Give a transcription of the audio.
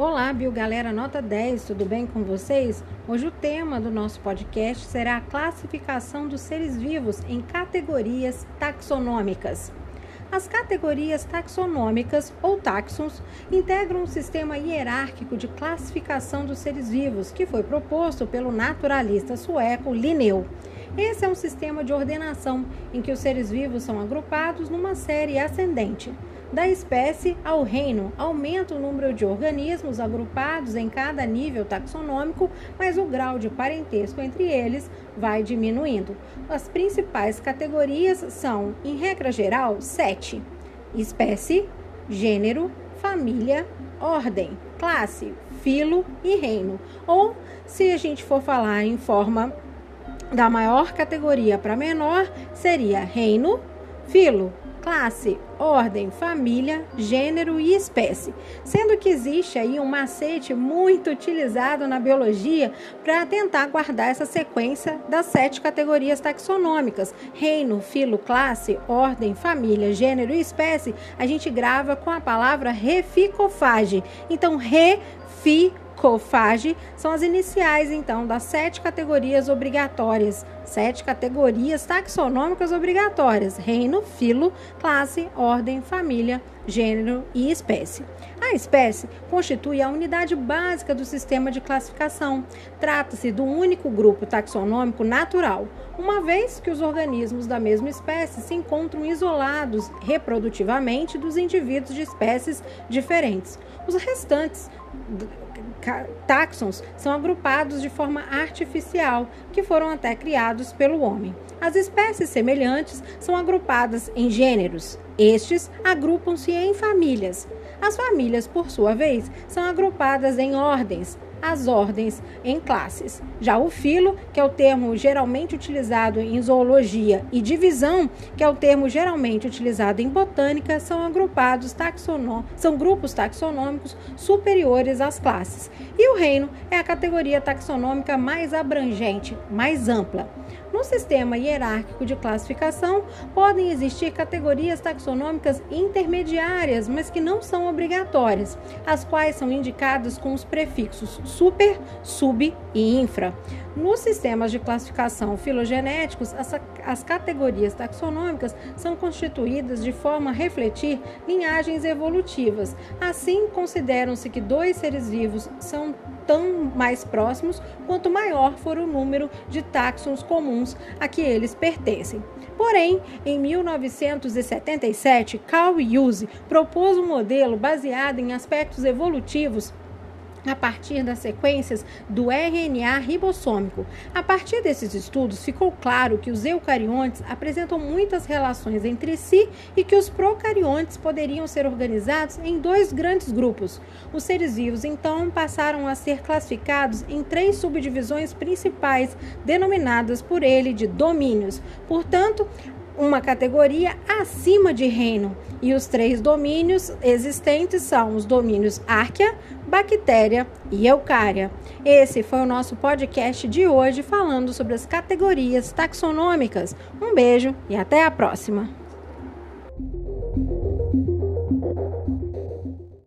Olá, Bio Galera Nota 10, tudo bem com vocês? Hoje o tema do nosso podcast será a classificação dos seres vivos em categorias taxonômicas. As categorias taxonômicas ou taxons integram um sistema hierárquico de classificação dos seres vivos que foi proposto pelo naturalista sueco Linneu. Esse é um sistema de ordenação em que os seres vivos são agrupados numa série ascendente. Da espécie ao reino, aumenta o número de organismos agrupados em cada nível taxonômico, mas o grau de parentesco entre eles vai diminuindo. As principais categorias são, em regra geral, sete: espécie, gênero, família, ordem, classe, filo e reino. Ou, se a gente for falar em forma da maior categoria para menor, seria reino, filo, classe, ordem, família, gênero e espécie. Sendo que existe aí um macete muito utilizado na biologia para tentar guardar essa sequência das sete categorias taxonômicas: reino, filo, classe, ordem, família, gênero e espécie. A gente grava com a palavra reficofage. Então, refi COFAGE são as iniciais, então, das sete categorias obrigatórias, sete categorias taxonômicas obrigatórias: reino, filo, classe, ordem, família, gênero e espécie. A espécie constitui a unidade básica do sistema de classificação. Trata-se do único grupo taxonômico natural, uma vez que os organismos da mesma espécie se encontram isolados reprodutivamente dos indivíduos de espécies diferentes. Os restantes táxons são agrupados de forma artificial, que foram até criados pelo homem. As espécies semelhantes são agrupadas em gêneros. Estes agrupam-se em famílias. As famílias, por sua vez, são agrupadas em ordens, as ordens em classes. Já o filo, que é o termo geralmente utilizado em zoologia, e divisão, que é o termo geralmente utilizado em botânica, são agrupados taxonô são grupos taxonômicos superiores às classes. E o reino é a categoria taxonômica mais abrangente, mais ampla. No sistema hierárquico de classificação, podem existir categorias taxonômicas intermediárias, mas que não são obrigatórias, as quais são indicadas com os prefixos super, sub e infra. Nos sistemas de classificação filogenéticos, as, as categorias taxonômicas são constituídas de forma a refletir linhagens evolutivas. Assim, consideram-se que dois seres vivos são tão mais próximos quanto maior for o número de táxons comuns a que eles pertencem. Porém, em 1977, Carl Hughes propôs um modelo baseado em aspectos evolutivos a partir das sequências do RNA ribossômico. A partir desses estudos, ficou claro que os eucariontes apresentam muitas relações entre si e que os procariontes poderiam ser organizados em dois grandes grupos. Os seres vivos, então, passaram a ser classificados em três subdivisões principais, denominadas por ele de domínios. Portanto, uma categoria acima de reino. E os três domínios existentes são os domínios Arquea, Bactéria e Eucária. Esse foi o nosso podcast de hoje falando sobre as categorias taxonômicas. Um beijo e até a próxima!